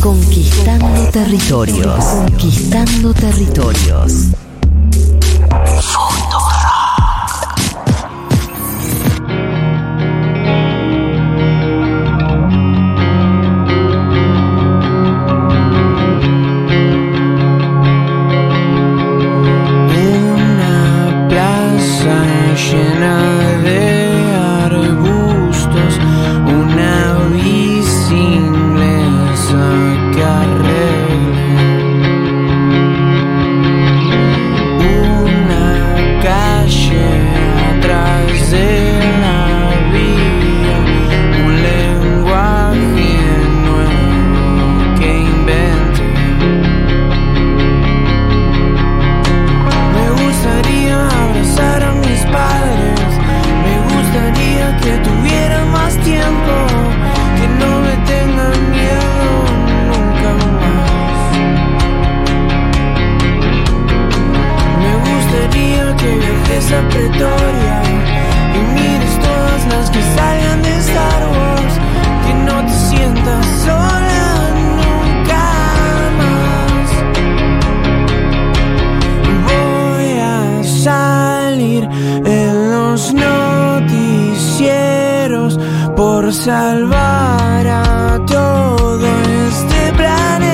Conquistando territorios. Conquistando territorios. Por salvar a todo este planeta.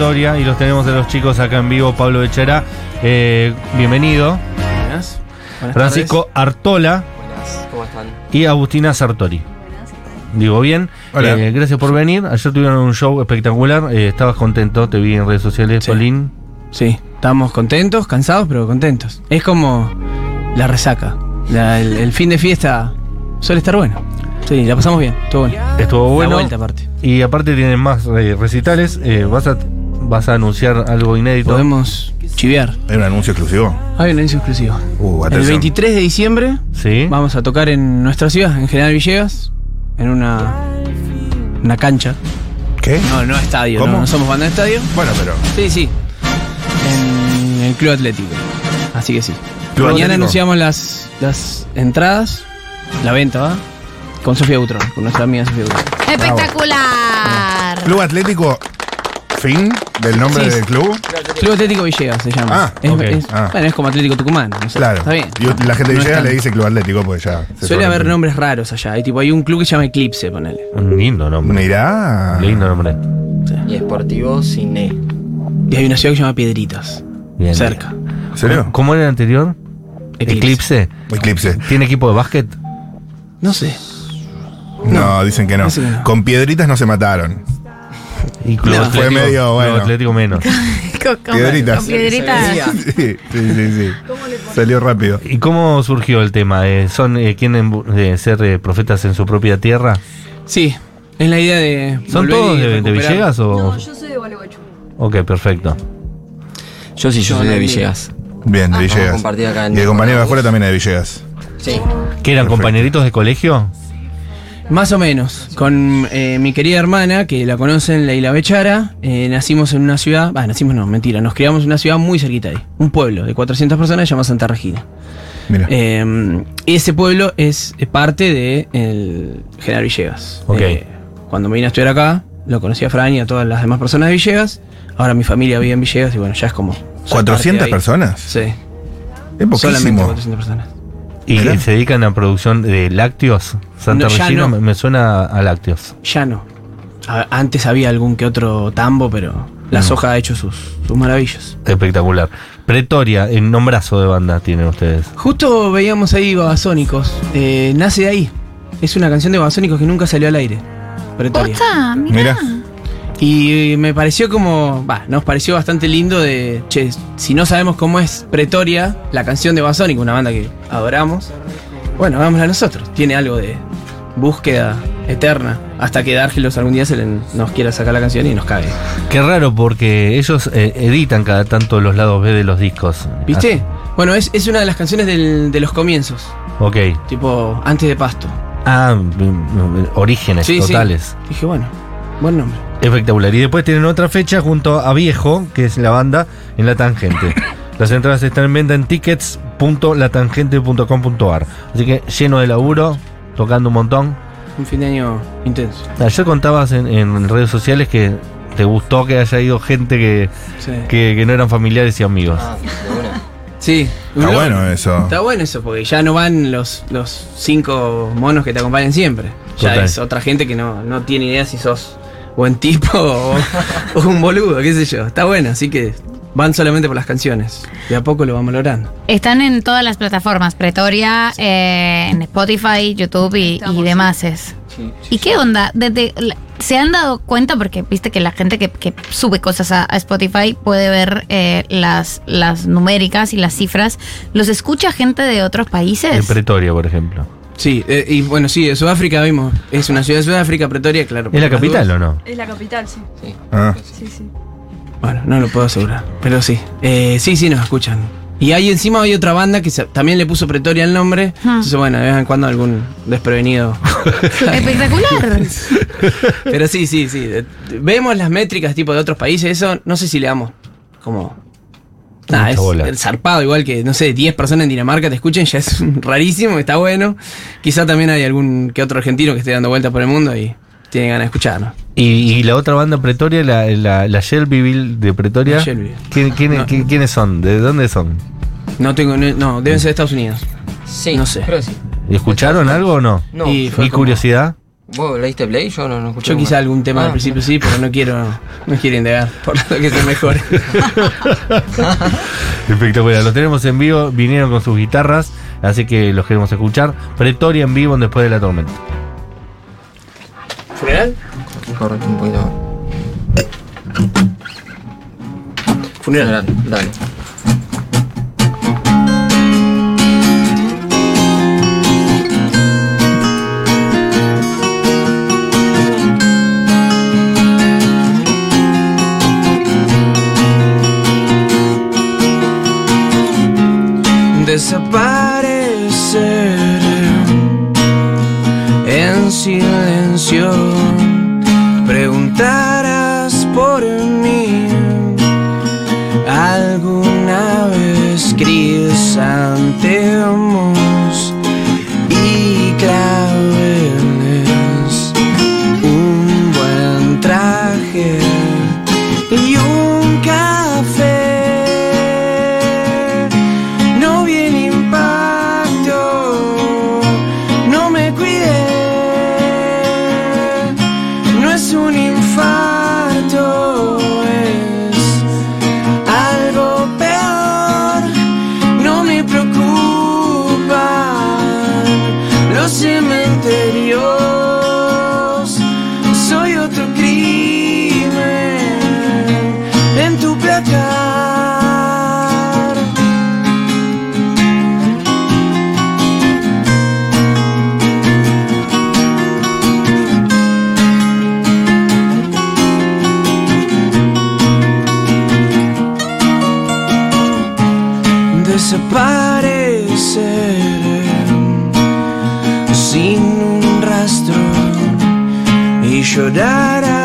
Y los tenemos de los chicos acá en vivo. Pablo Bechera, eh, bienvenido. Buenas. Buenas Francisco Artola. Buenas. ¿Cómo están? y Agustina Sartori. Digo bien. Hola. Eh, gracias por venir. Ayer tuvieron un show espectacular. eh, estabas contento, te vi en redes sociales, Sí. Paulín. Sí, estamos contentos, cansados, pero contentos. Es como la resaca. La- el, el fin de fiesta suele estar bueno. Sí, la pasamos bien, estuvo bueno. Estuvo bueno. La vuelta aparte. Y aparte tienen más eh, recitales. eh, vas, a, vas a anunciar algo inédito. Podemos chivear. Hay un anuncio exclusivo. Hay un anuncio exclusivo. Uh, El atención. 23 de diciembre Sí. vamos a tocar en nuestra ciudad, en General Villegas, en una, una cancha. ¿Qué? No, no estadio, ¿Cómo? no, no somos banda de estadio. Bueno, pero. Sí, sí. En el Club Atlético. Así que sí. Club Mañana Atlético. anunciamos las, las entradas, la venta, ¿va? Con Sofía Butrón, con nuestra amiga Sofía Butrón. Espectacular. Club Atlético, fin del nombre Sí. del club. Club Atlético Villegas se llama. Ah, es, ok. es- Ah. Bueno, es como Atlético Tucumán. Claro. Está bien. Y la gente de No es Villegas tan- le dice Club Atlético porque ya. se Suele haber sobreentiende. nombres raros allá. Hay, tipo, hay un club que se llama Eclipse, ponele. Un lindo nombre. Mirá. Lindo nombre. Y Esportivo Cine. Y hay una ciudad que se llama Piedritas. Bien. Cerca. ¿En serio? ¿Cómo era el anterior? Eclipse. Eclipse. ¿Tiene equipo de básquet? No sé. No, dicen que no. Dicen que no. Con piedritas no se mataron. Y Club No, Atlético, fue medio, Club bueno. Atlético menos. Con, con- Piedritas. con piedritas. Sí, sí, sí. sí. Salió rápido. ¿Y cómo surgió el tema? Eh, ¿Son eh, quieren eh, ser eh, profetas en su propia tierra? Sí, es la idea de. ¿Son todos de, de. Villegas o...? No, yo soy de Gualeguaychú. Ok, perfecto. Yo sí, yo soy de Villegas. Bien, de Vamos a Villegas. acá en Y el compañero de afuera también es de Villegas. Sí. ¿Que eran Perfecto. compañeritos de colegio? Más o menos. Con eh, mi querida hermana, que la conocen, Leila Bechara, eh, nacimos en una ciudad. Va, nacimos no, mentira. Nos criamos en una ciudad muy cerquita de ahí. Un pueblo de 400 personas llamado Santa Regina. Mira. Eh, ese pueblo es eh, parte de el General Villegas. Ok. Eh, cuando me vine a estudiar acá, lo conocí a Fran y a todas las demás personas de Villegas. Ahora mi familia vive en Villegas y bueno, ya es como. soy parte de ¿400 ahí. personas? Sí, Es solamente poquísimo. 400 personas. ¿Y Mirá. se dedican a producción de lácteos? Santa No, ya Regina no. me, me suena a lácteos. Ya no. A- antes había algún que otro tambo, pero la Mm. soja ha hecho sus, sus maravillas. Espectacular. Pretoria, en nombrazo de banda tienen ustedes. Justo veíamos ahí Babasónicos. Eh, nace de ahí. Es una canción de Babasónicos que nunca salió al aire. Pretoria. Posta, mira. Y me pareció como. Va, nos pareció bastante lindo de. Che, si no sabemos cómo es Pretoria, la canción de Babasónicos, una banda que adoramos. Bueno, hagámosla nosotros. Tiene algo de búsqueda eterna. Hasta que Dargelos algún día se le- nos quiera sacar la canción y nos cague. Qué raro porque ellos eh, editan cada tanto los lados B de los discos. ¿Viste? Bueno, es, es una de las canciones del- de los comienzos. Ok. Tipo, antes de Pasto. Ah, mm, mm, orígenes Sí, sí. totales. Dije, bueno, buen nombre. Espectacular. Y después tienen otra fecha junto a Viejo, que es la banda, en La Tangente. Las entradas están en venta en tickets.latangente.com.ar. Así que lleno de laburo, tocando un montón. Un fin de año intenso. Ayer contabas en, en redes sociales que te gustó que haya ido gente que, Sí. que, que no eran familiares y amigos. Ah. Sí. Está Uno- bueno eso. Está bueno eso, porque ya no van los, los cinco monos que te acompañan siempre. Ya Total. es otra gente que no, no tiene idea si sos buen tipo o, o un boludo, qué sé yo. Está bueno, así que van solamente por las canciones. De a poco lo vamos logrando. Están en todas las plataformas, Pretoria, eh, en Spotify, YouTube y, y demás. es. Sí, ¿Y qué onda? Desde, la- ¿Se han dado cuenta? Porque viste que la gente que, que sube cosas a, a Spotify puede ver eh, las, las numéricas y las cifras. ¿Los escucha gente de otros En países? Pretoria, por ejemplo. Sí, eh, y bueno, sí, de Sudáfrica vimos. Es una ciudad de Sudáfrica, Pretoria, claro. ¿Es la capital dudas. o no? Es la capital, sí. sí. Ah. Sí, sí. Bueno, no lo puedo asegurar, pero sí. Eh, sí, sí, nos escuchan. Y ahí encima hay otra banda que se- también le puso Pretoria el nombre. Hmm. Entonces, bueno, de vez en cuando algún desprevenido. Espectacular. pero sí, sí, sí. de- Vemos las métricas tipo de otros países, eso no sé si le damos como... Mucha es bola. el zarpado, igual que, no sé, 10 personas en Dinamarca te escuchen, ya es rarísimo, está bueno. Quizá también hay algún que otro argentino que esté dando vueltas por el mundo y tiene ganas de escucharnos. Y, y la otra banda Pretoria, la, la, la Shelbyville de Pretoria. ¿quién- quién- No. quién- ¿Quiénes son? ¿De dónde son? No tengo, no, no, deben ser de Estados Unidos. Sí, No sé. creo que sí. ¿Escucharon algo o no? No. Y ¿Y fue como- curiosidad? ¿Vos leíste Play? Yo no, no escuché. Yo quizá algún tema Ah, al principio sí, pero no quiero, no quiero indagar, por lo que se mejore. Espectacular, los tenemos en vivo, vinieron con sus guitarras, así que los queremos escuchar. Pretoria en vivo en Después de la Tormenta. ¿Funeral? Correcto, un poquito. Funeral. Dale. Desapareceré en silencio. Preguntarás por mí. Alguna vez crisantemos llorarás por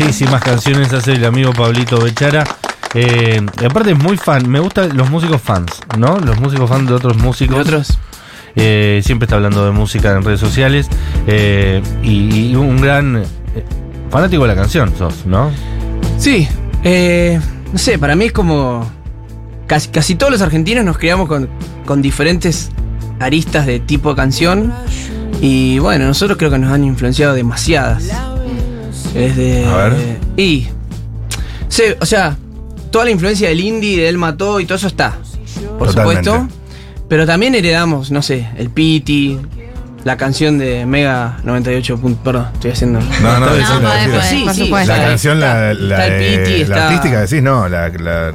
Bellísimas canciones hace el amigo Pablito Bechara. Eh, y aparte es muy fan, me gustan los músicos fans, ¿no? Los músicos fans de otros músicos. ¿Y otros? Eh, siempre está hablando de música en redes sociales. eh, y, y un gran eh, fanático de la canción, sos, ¿no? Sí, eh, no sé, para mí es como. Casi, casi todos los argentinos nos criamos con, con diferentes aristas de tipo de canción. Y bueno, nosotros creo que nos han influenciado demasiadas. Desde. A ver. Y. Sí, o sea, toda la influencia del indie, de Él Mató y todo eso está. Por Totalmente. supuesto. Pero también heredamos, no sé, el Piti, la canción de Mega 98. punto- Perdón, estoy haciendo. No, no, No, puede, decilo. puede, Sí, por sí, supuesto. La canción, la, está- la, el de- Piti, la está- artística decís, no, la, la,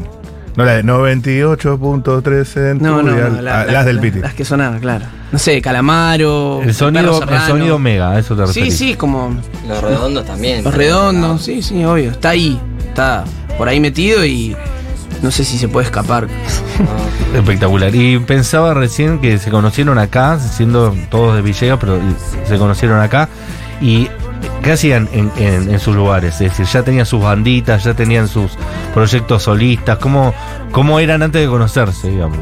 no la de 98.3 en No, no, no, la- Ah, la- las del la- Piti. Las que sonaban, claro. No sé, Calamaro. El sonido, el sonido mega, eso te Sí, referís. sí, como Los redondos también. los redondos, sí, sí, obvio. Está ahí, está por ahí metido y no sé si se puede escapar. Ah, Espectacular. Y pensaba recién que se conocieron acá, siendo todos de Villegas, pero se conocieron acá. ¿Y qué hacían en, en- sus lugares? Es decir, ya tenían sus banditas, ya tenían sus proyectos solistas. ¿Cómo, cómo eran antes de conocerse, digamos?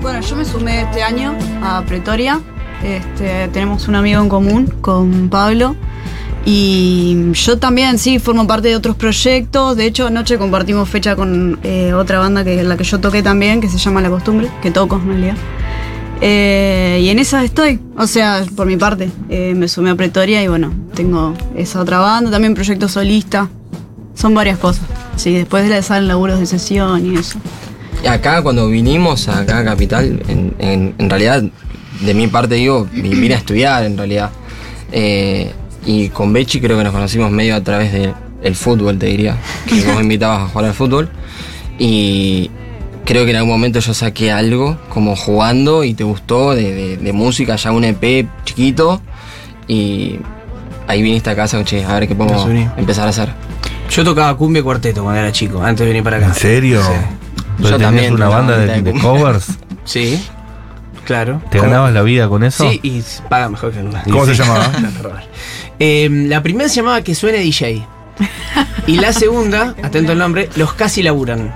Bueno, yo me sumé este año a Pretoria. Este, tenemos un amigo en común con Pablo. Y yo también, sí, formo parte de otros proyectos. De hecho, anoche compartimos fecha con eh, otra banda que la que yo toqué también, que se llama La Costumbre, que toco en realidad. Eh, y en esa estoy, o sea, por mi parte, eh, me sumé a Pretoria y bueno, tengo esa otra banda, también proyecto solista. Son varias cosas. Sí, después le salen laburos de sesión y eso. Acá cuando vinimos acá a Capital, en, en- realidad, de mi parte digo, vi- vine a estudiar en realidad. Eh, y con Bechi creo que nos conocimos medio a través del fútbol, te diría. Que vos invitabas a jugar al fútbol. Y creo que en algún momento yo saqué algo como jugando y te gustó de, de- de música, ya un EP chiquito. Y ahí viniste a casa, che, a ver qué podemos empezar a hacer. Yo tocaba cumbia y cuarteto cuando era chico, antes de venir para acá. ¿En serio? Sí. Pero Yo tenías también una banda de, de covers. Sí, claro. ¿Te ¿Cómo? ganabas la vida con eso? Sí, y paga mejor que nunca. ¿Cómo se llamaba? Eh, la primera se llamaba Que suene DJ. Y la segunda, atento al nombre, Los casi laburan.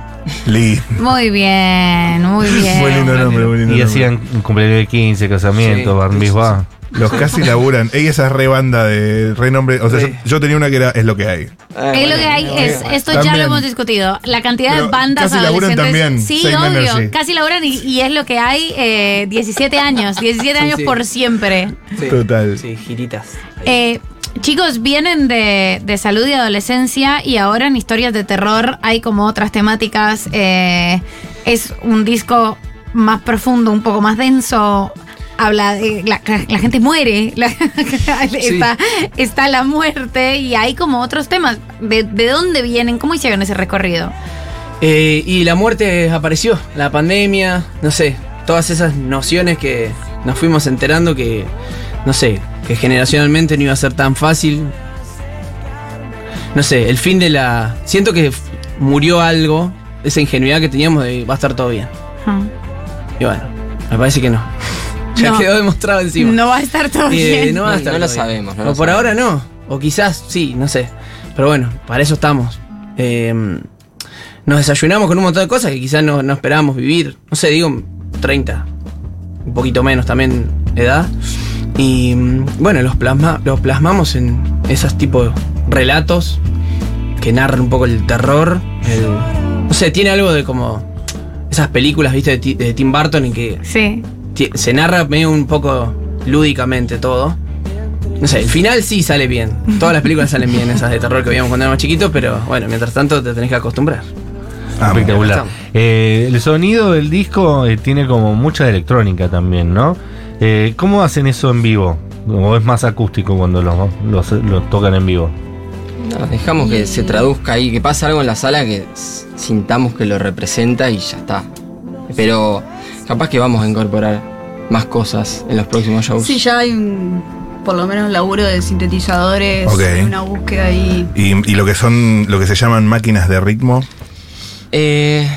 Lee. Muy bien, muy bien. Muy lindo nombre, muy lindo Y nombre. hacían un cumpleaños de 15, casamiento, Sí. bar mitzvah. Los casi laburan. Ella esa re banda de re nombre. O sea, yo, Sí. yo tenía una que era Es lo que hay. Es lo que hay, es, esto ya lo hemos discutido. La cantidad Pero de bandas casi laburan adolescentes. también, sí, obvio. Energy. Casi laburan y, y es lo que hay. eh, 17 años. 17 años sí. por siempre. Total. Sí, giritas. Eh, chicos, vienen de, de salud y adolescencia y ahora en historias de terror hay como otras temáticas. eh, es un disco más profundo, un poco más denso. Habla de la, la gente muere, la- está, está la muerte y hay como otros temas. ¿De, de dónde vienen? ¿Cómo hicieron ese recorrido? Eh, y la muerte apareció, la pandemia, no sé, todas esas nociones que nos fuimos enterando que, no sé, que generacionalmente no iba a ser tan fácil. No sé, el fin de la... Siento que murió algo esa ingenuidad que teníamos de va a estar todo bien. Y bueno, me parece que no. Ya No. quedó demostrado encima. No va a estar todo Eh, bien. no va a No, estar no lo todo bien. sabemos, no o lo por sabemos. ahora no. O quizás sí, no sé. Pero bueno, para eso estamos. Eh, nos desayunamos con un montón de cosas que quizás no, no esperábamos vivir. No sé, digo 30. Un poquito menos también edad. Y mm, bueno, los, plasma, los plasmamos en esos tipos de relatos que narran un poco el terror. el- no sé, tiene algo de como esas películas, viste, de, de Tim Burton en que Sí. Se narra medio un poco lúdicamente todo. No sé, el final sí sale bien. Todas las películas salen bien, esas de terror que veíamos cuando éramos chiquitos, pero bueno, mientras tanto te tenés que acostumbrar. Ah, Espectacular. Eh, el sonido del disco eh, tiene como mucha electrónica también, ¿no? Eh, ¿Cómo hacen eso en vivo? ¿O es más acústico cuando los tocan en vivo? No, dejamos que se traduzca ahí, que pase algo en la sala que sintamos que lo representa y ya está. Pero capaz que vamos a incorporar más cosas en los próximos shows. Sí, ya hay un, por lo menos laburo de sintetizadores, una búsqueda ahí. Y, y lo que son, lo que se llaman máquinas de ritmo. Eh,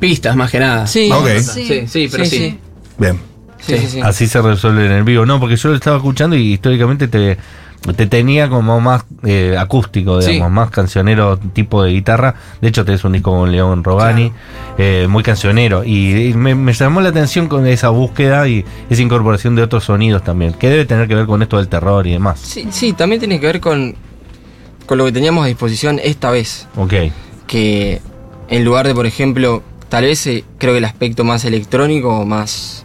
Pistas más que nada. Sí. Vamos a Ok. tratar. sí, sí, pero sí. sí. Bien. Sí, sí, sí. Así se resuelve en el vivo. No, porque yo lo estaba escuchando y históricamente te, te tenía como más eh, acústico, digamos, más cancionero tipo de guitarra. De hecho, tenés un disco con León Rogani, eh, muy cancionero. Y, y me, me llamó la atención con esa búsqueda y esa incorporación de otros sonidos también, que debe tener que ver con esto del terror y demás. Sí, sí, también tiene que ver con, con lo que teníamos a disposición esta vez. Ok. Que en lugar de, por ejemplo, tal vez eh, creo que el aspecto más electrónico o más.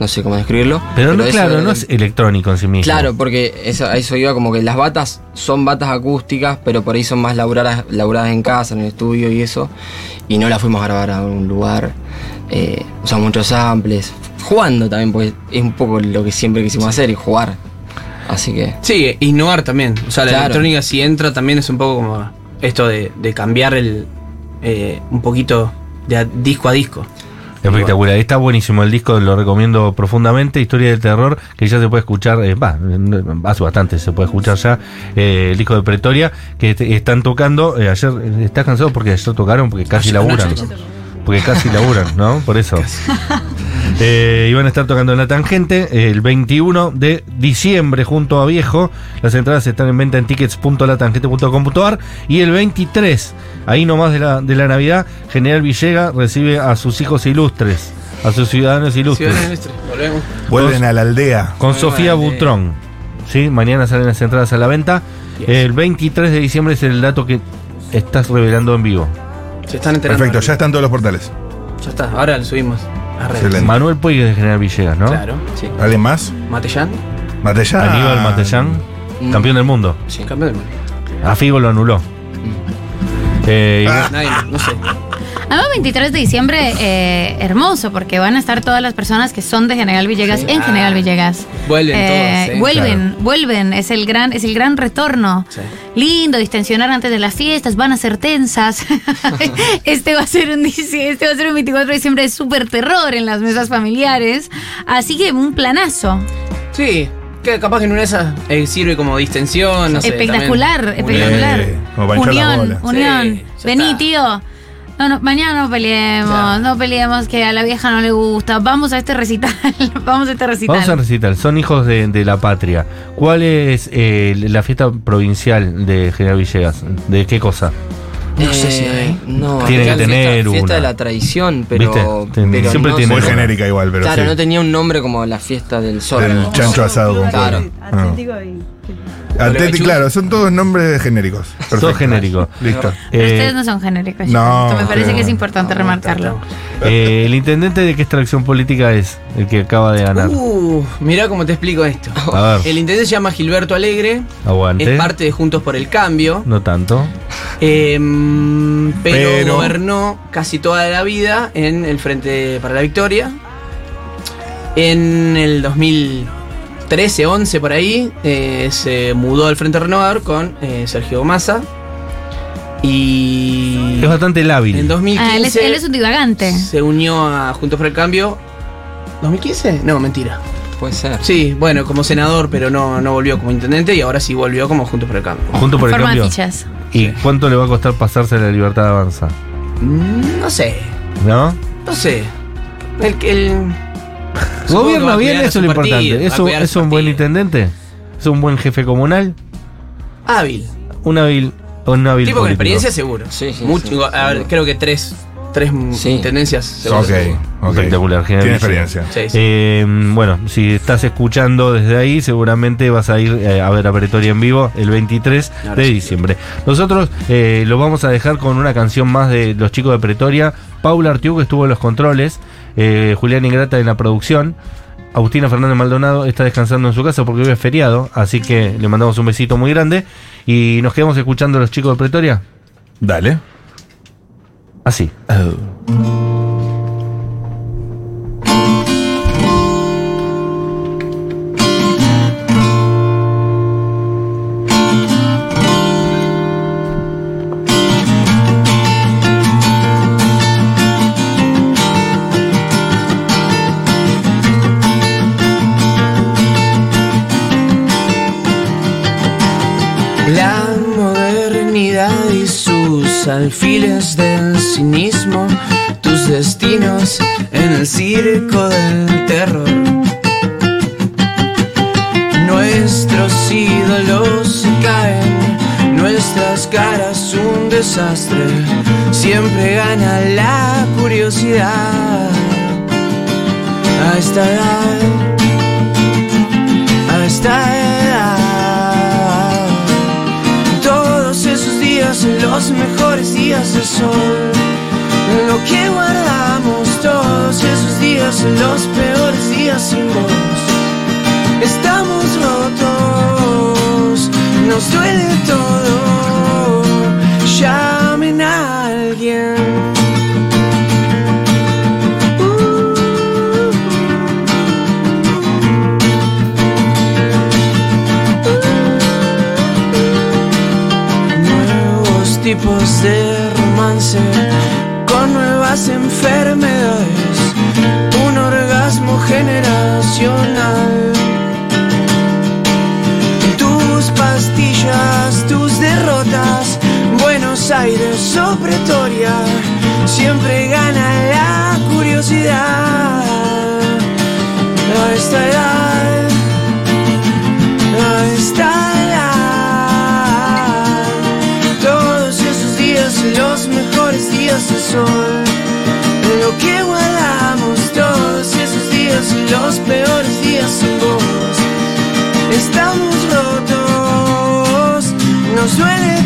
No sé cómo describirlo. Pero, no, claro, de- no es electrónico en sí mismo. Claro, porque eso, a eso iba como que las batas son batas acústicas, pero por ahí son más laburadas, laburadas en casa, en el estudio y eso. Y no las fuimos a grabar a un lugar. Eh, usamos muchos samples. Jugando también, porque es un poco lo que siempre quisimos hacer y jugar. Así que. Sí, innovar también. O sea, la Claro. electrónica si entra también es un poco como esto de, de cambiar el eh, un poquito de a- disco a disco. Espectacular, está buenísimo el disco, lo recomiendo profundamente. Historia del terror, que ya se puede escuchar, eh, va, eh, hace bastante se puede escuchar ya. eh, el disco de Pretoria, que te- están tocando. eh, ayer, ¿estás cansado? Porque ayer tocaron, porque casi Ayer- laburan. Porque casi laburan, ¿no? Por eso. Eh, y van a estar tocando en la tangente el 21 de diciembre junto a Viejo. Las entradas están en venta en tickets.latangente.com.ar. Y el 23, ahí nomás de la, de la Navidad, General Villega recibe a sus hijos ilustres, a sus ciudadanos ilustres. Ciudadanos Ilustres, Volvemos. Vuelven a la aldea. Con Sofía. Butrón. ¿Sí? Mañana salen las entradas a la venta. Yes. El 23 de diciembre es el dato que estás revelando en vivo. Se están enterando. Perfecto, ya están todos los portales. Ya está, ahora lo subimos. Excelente. Manuel Puig de General Villegas, ¿no? Claro, sí. ¿Alguien más? Matellán, Matellán. Aníbal Matellán, Mm. campeón del mundo. Sí. campeón del mundo. A Figo lo anuló. Eh, y- Ah. Nadie, no sé. Además, 23 de diciembre, eh, hermoso, porque van a estar todas las personas que son de General Villegas Sí. en Ah. General Villegas. Vuelven Eh, todos, ¿eh? Vuelven, vuelven. Es el gran, es el gran retorno. Sí. Lindo, distensionar antes de las fiestas, van a ser tensas. este va a ser un este va a ser un 24 de diciembre de súper terror en las mesas familiares. Así que un planazo. Sí, que capaz que en una de esas eh, sirve como distensión, no sé. espectacular, también. espectacular. Eh, como para hinchar la unión, bola. unión. Sí, Vení, está. tío. No, no, mañana no peleemos, no peleemos que a la vieja no le gusta. Vamos a este recital, vamos a este recital. Vamos a recital, son hijos de, de la patria. ¿Cuál es eh, la fiesta provincial de General Villegas? ¿De qué cosa? No sé si Eh, hay. No, Tiene que fiesta- tener fiesta una. de la tradición, pero. ¿Viste? Ten- pero siempre no tiene Muy genérica igual, pero Claro, sí. no tenía un nombre como la fiesta del sol. El chancho asado con Claro. pollo. Atlético y. Chus. claro, son todos nombres genéricos. Todo Perfecto. genérico. Listo. Pero Eh, ustedes no son genéricos. no. Esto me parece no. que es importante remarcarlo. eh, ¿El intendente de qué extracción política es el que acaba de ganar? Uh, mirá cómo te explico esto. A ver, El intendente se llama Gilberto Alegre, aguante. es parte de Juntos por el Cambio, No tanto. em, pero, Pero- gobernó casi toda la vida en el Frente para la Victoria. En el 2013, 11 por ahí, eh, se mudó al Frente Renovador con eh, Sergio Massa. Y Es bastante en lábil. 2015 Ah, él, es, él es un divagante. se unió a Juntos por el Cambio. ¿2015? No, mentira. Puede ser. Sí, bueno, como senador, pero no, no volvió como intendente y ahora sí volvió como Juntos por el Cambio. Junto por el Forma cambio. fichas. ¿Y cuánto le va a costar pasarse a la libertad de avanza? Mm, No sé, ¿No? no sé. El, el- Gobierna bien, eso es lo importante. ¿Es un, es un buen intendente? ¿Es un buen jefe comunal? Hábil. Un hábil, un hábil Tipo con experiencia seguro. Sí, sí, Mucho- sí, a ver, creo que tres, tres Sí. tendencias seguro. Ok, ok. Espectacular, Tiene experiencia. Sí, sí. Eh, bueno, si estás escuchando desde ahí, seguramente vas a ir eh, a ver a Pretoria en vivo el 23 Ahora de sí. diciembre. Nosotros eh, lo vamos a dejar con una canción más de los chicos de Pretoria. Paula Artiuk estuvo en los controles, eh, Julián Ingrata en la producción. Agustina Fernández Maldonado está descansando en su casa porque hoy es feriado, así que le mandamos un besito muy grande y nos quedamos escuchando a los chicos de Pretoria. Dale. Así. La Nuestros ídolos caen, nuestras caras un desastre, siempre gana la curiosidad. A esta edad, a esta edad. Todos esos días, los mejores días de sol. Lo que guardamos todos esos días, los peores días sin vos. Estamos rotos, nos duele todo. Llamen a alguien. nuevos tipos de romance con nuevas enfermedades, un orgasmo generacional. Siempre gana la curiosidad. A esta edad, a esta edad, todos esos días, los mejores días sol, lo que guardamos todos esos días, los peores días sin vos, estamos rotos, nos duele